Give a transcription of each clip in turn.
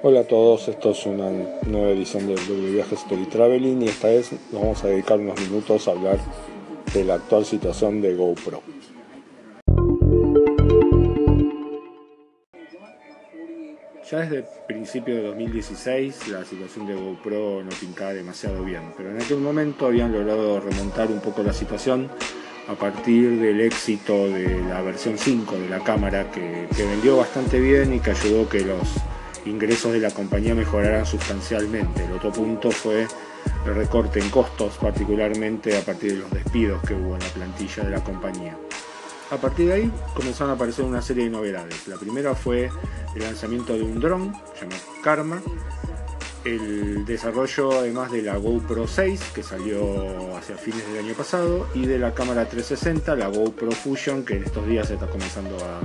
Hola a todos, esto es una nueva edición del blog de viajes Story Traveling y esta vez nos vamos a dedicar unos minutos a hablar de la actual situación de GoPro. Ya desde principio de 2016 la situación de GoPro no pintaba demasiado bien, pero en aquel momento habían logrado remontar un poco la situación a partir del éxito de la versión 5 de la cámara que, que vendió bastante bien y que ayudó que los ingresos de la compañía mejorarán sustancialmente. El otro punto fue el recorte en costos, particularmente a partir de los despidos que hubo en la plantilla de la compañía. A partir de ahí comenzaron a aparecer una serie de novedades. La primera fue el lanzamiento de un dron llamado Karma, el desarrollo además de la GoPro 6 que salió hacia fines del año pasado y de la cámara 360, la GoPro Fusion que en estos días se está comenzando a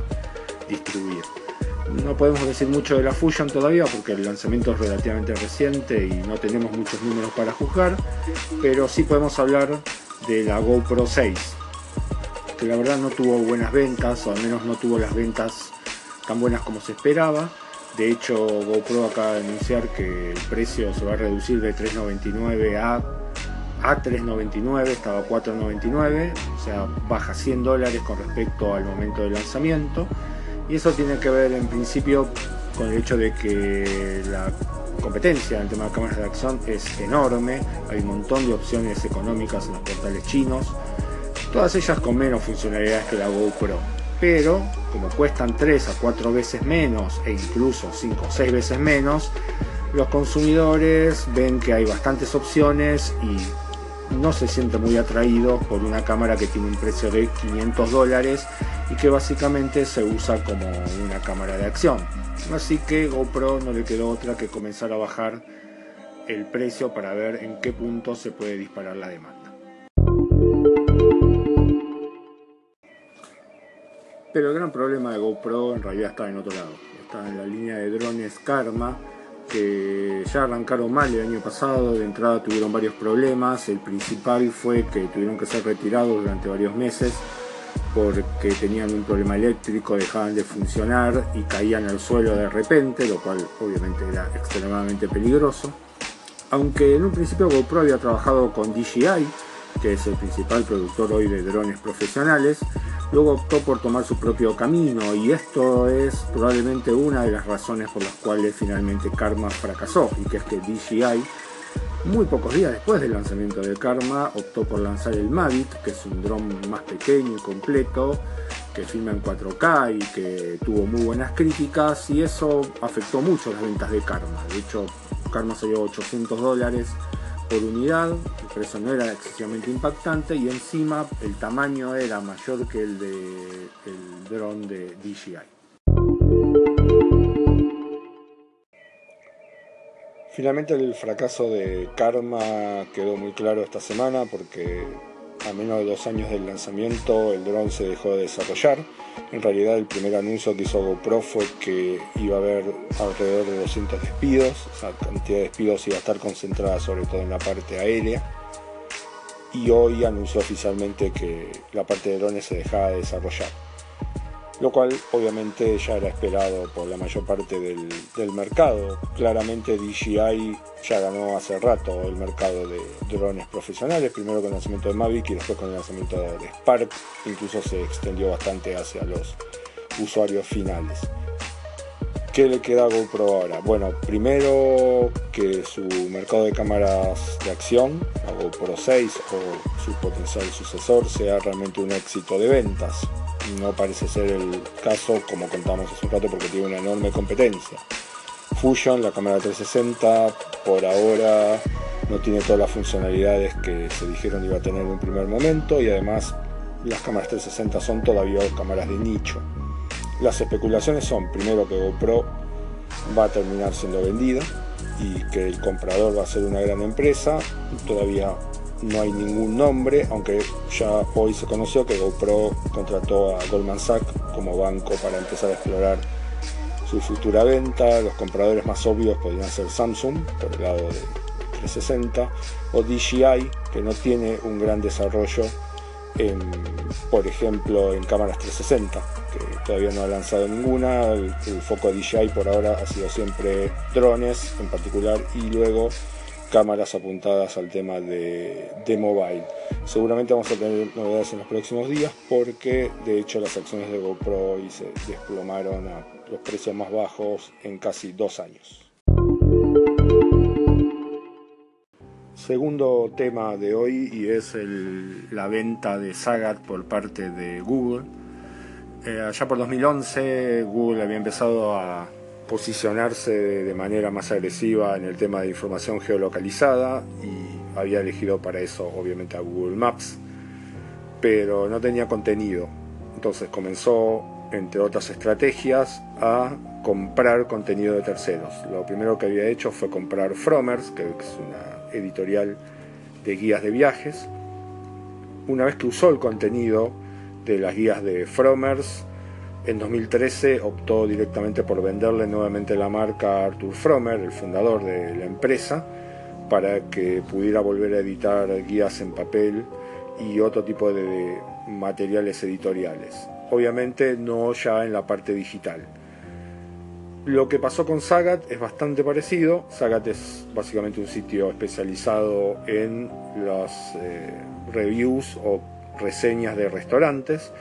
distribuir. No podemos decir mucho de la Fusion todavía porque el lanzamiento es relativamente reciente y no tenemos muchos números para juzgar, pero sí podemos hablar de la GoPro 6, que la verdad no tuvo buenas ventas, o al menos no tuvo las ventas tan buenas como se esperaba. De hecho, GoPro acaba de anunciar que el precio se va a reducir de 3.99 a, a 3.99, estaba a 4.99, o sea, baja 100 dólares con respecto al momento del lanzamiento. Y eso tiene que ver en principio con el hecho de que la competencia en el tema de cámaras de acción es enorme, hay un montón de opciones económicas en los portales chinos, todas ellas con menos funcionalidades que la GoPro, pero como cuestan 3 a 4 veces menos e incluso 5 o 6 veces menos, los consumidores ven que hay bastantes opciones y no se siente muy atraído por una cámara que tiene un precio de 500 dólares y que básicamente se usa como una cámara de acción. Así que GoPro no le quedó otra que comenzar a bajar el precio para ver en qué punto se puede disparar la demanda. Pero el gran problema de GoPro en realidad está en otro lado. Está en la línea de drones Karma, que ya arrancaron mal el año pasado, de entrada tuvieron varios problemas, el principal fue que tuvieron que ser retirados durante varios meses porque tenían un problema eléctrico, dejaban de funcionar y caían al suelo de repente, lo cual obviamente era extremadamente peligroso. Aunque en un principio GoPro había trabajado con DJI, que es el principal productor hoy de drones profesionales, luego optó por tomar su propio camino y esto es probablemente una de las razones por las cuales finalmente Karma fracasó y que es que DJI muy pocos días después del lanzamiento de Karma optó por lanzar el Mavic, que es un dron más pequeño y completo, que filma en 4K y que tuvo muy buenas críticas y eso afectó mucho las ventas de Karma. De hecho, Karma salió 800 dólares por unidad, el precio no era excesivamente impactante y encima el tamaño era mayor que el del de dron de DJI. Finalmente el fracaso de Karma quedó muy claro esta semana porque a menos de dos años del lanzamiento el dron se dejó de desarrollar. En realidad el primer anuncio que hizo GoPro fue que iba a haber alrededor de 200 despidos, esa cantidad de despidos iba a estar concentrada sobre todo en la parte aérea. Y hoy anunció oficialmente que la parte de drones se dejaba de desarrollar lo cual obviamente ya era esperado por la mayor parte del, mercado. Claramente DJI ya ganó hace rato el mercado de drones profesionales, primero con el lanzamiento de Mavic y después con el lanzamiento de Spark, incluso se extendió bastante hacia los usuarios finales. ¿Qué le queda a GoPro ahora? Bueno, primero que su mercado de cámaras de acción, la GoPro 6 o su potencial sucesor, sea realmente un éxito de ventas no parece ser el caso como contamos hace un rato porque tiene una enorme competencia. Fusion, la cámara 360, por ahora no tiene todas las funcionalidades que se dijeron iba a tener en un primer momento y además las cámaras 360 son todavía cámaras de nicho. Las especulaciones son primero que GoPro va a terminar siendo vendida y que el comprador va a ser una gran empresa, todavía no hay ningún nombre, aunque ya hoy se conoció que GoPro contrató a Goldman Sachs como banco para empezar a explorar su futura venta. Los compradores más obvios podrían ser Samsung por el lado de 360 o DJI que no tiene un gran desarrollo por ejemplo, en cámaras 360, que todavía no ha lanzado ninguna. El, el, foco DJI por ahora ha sido siempre drones en particular y luego cámaras apuntadas al tema de, de mobile. Seguramente vamos a tener novedades en los próximos días porque de hecho las acciones de GoPro se desplomaron a los precios más bajos en casi dos años. Segundo tema de hoy y es la venta de Sagat por parte de Google. Eh, allá por 2011 Google había empezado a posicionarse de manera más agresiva en el tema de información geolocalizada y había elegido para eso obviamente a Google Maps, pero no tenía contenido. Entonces comenzó, entre otras estrategias, a comprar contenido de terceros. Lo primero que había hecho fue comprar Fromers, que es una editorial de guías de viajes. Una vez que usó el contenido de las guías de Fromers, en 2013 optó directamente por venderle nuevamente la marca a Arthur Fromer, el fundador de la empresa, para que pudiera volver a editar guías en papel y otro tipo de materiales editoriales. Obviamente no ya en la parte digital. Lo que pasó con Sagat es bastante parecido. Sagat es básicamente un sitio especializado en las eh, reviews o reseñas de restaurantes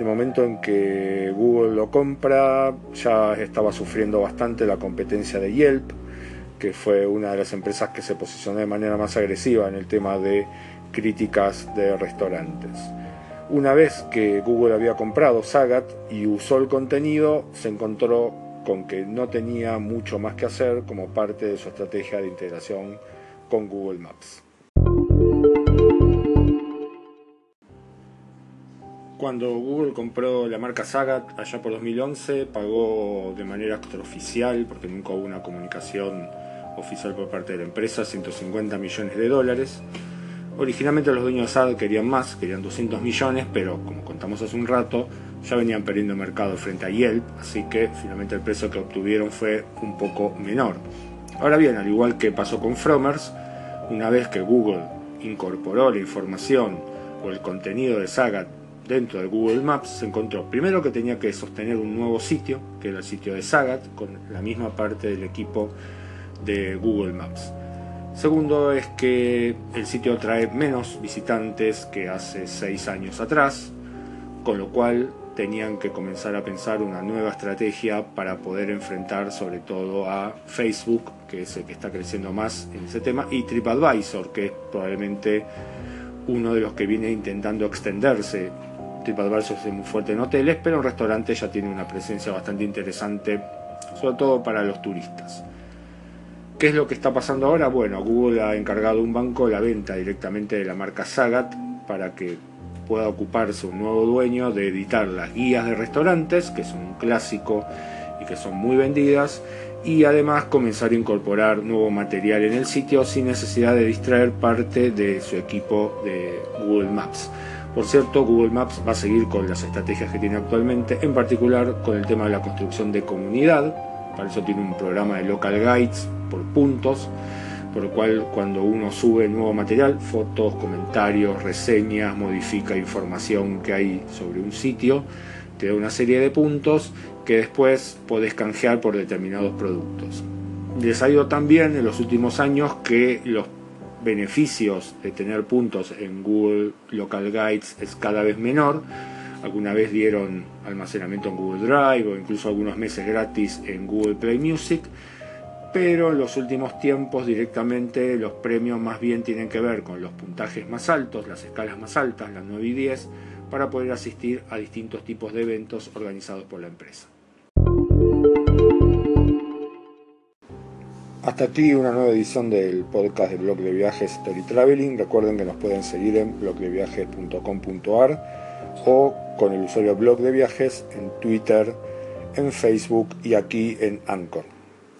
el momento en que Google lo compra, ya estaba sufriendo bastante la competencia de Yelp, que fue una de las empresas que se posicionó de manera más agresiva en el tema de críticas de restaurantes. Una vez que Google había comprado Sagat y usó el contenido, se encontró con que no tenía mucho más que hacer como parte de su estrategia de integración con Google Maps. Cuando Google compró la marca Sagat allá por 2011, pagó de manera extraoficial, porque nunca hubo una comunicación oficial por parte de la empresa, 150 millones de dólares. Originalmente los dueños de Sagat querían más, querían 200 millones, pero como contamos hace un rato, ya venían perdiendo mercado frente a Yelp, así que finalmente el precio que obtuvieron fue un poco menor. Ahora bien, al igual que pasó con Fromers, una vez que Google incorporó la información o el contenido de Sagat dentro de Google Maps se encontró primero que tenía que sostener un nuevo sitio, que era el sitio de Sagat, con la misma parte del equipo de Google Maps. Segundo es que el sitio trae menos visitantes que hace seis años atrás, con lo cual tenían que comenzar a pensar una nueva estrategia para poder enfrentar sobre todo a Facebook, que es el que está creciendo más en ese tema, y TripAdvisor, que es probablemente uno de los que viene intentando extenderse TripAdvisor es muy fuerte en hoteles, pero en restaurantes ya tiene una presencia bastante interesante, sobre todo para los turistas. ¿Qué es lo que está pasando ahora? Bueno, Google ha encargado un banco la venta directamente de la marca Sagat para que pueda ocuparse un nuevo dueño de editar las guías de restaurantes, que son un clásico y que son muy vendidas, y además comenzar a incorporar nuevo material en el sitio sin necesidad de distraer parte de su equipo de Google Maps. Por cierto, Google Maps va a seguir con las estrategias que tiene actualmente, en particular con el tema de la construcción de comunidad. Para eso tiene un programa de local guides por puntos, por lo cual cuando uno sube nuevo material, fotos, comentarios, reseñas, modifica información que hay sobre un sitio, te da una serie de puntos que después podés canjear por determinados productos. Les ha ido también en los últimos años que los beneficios de tener puntos en Google Local Guides es cada vez menor. Alguna vez dieron almacenamiento en Google Drive o incluso algunos meses gratis en Google Play Music, pero en los últimos tiempos directamente los premios más bien tienen que ver con los puntajes más altos, las escalas más altas, las 9 y 10, para poder asistir a distintos tipos de eventos organizados por la empresa. Hasta aquí una nueva edición del podcast de blog de viajes Story Traveling. Recuerden que nos pueden seguir en blogdeviajes.com.ar o con el usuario blog de viajes en Twitter, en Facebook y aquí en Anchor.